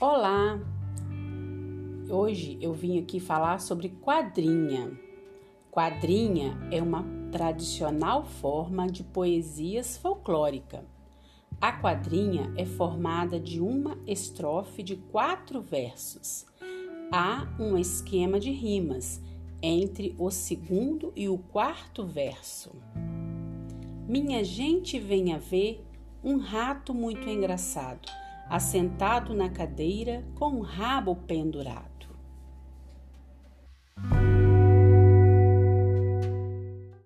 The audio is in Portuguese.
Olá! Hoje eu vim aqui falar sobre quadrinha. Quadrinha é uma tradicional forma de poesias folclórica. A quadrinha é formada de uma estrofe de quatro versos. Há um esquema de rimas entre o segundo e o quarto verso. Minha gente venha ver um rato muito engraçado assentado na cadeira com o rabo pendurado.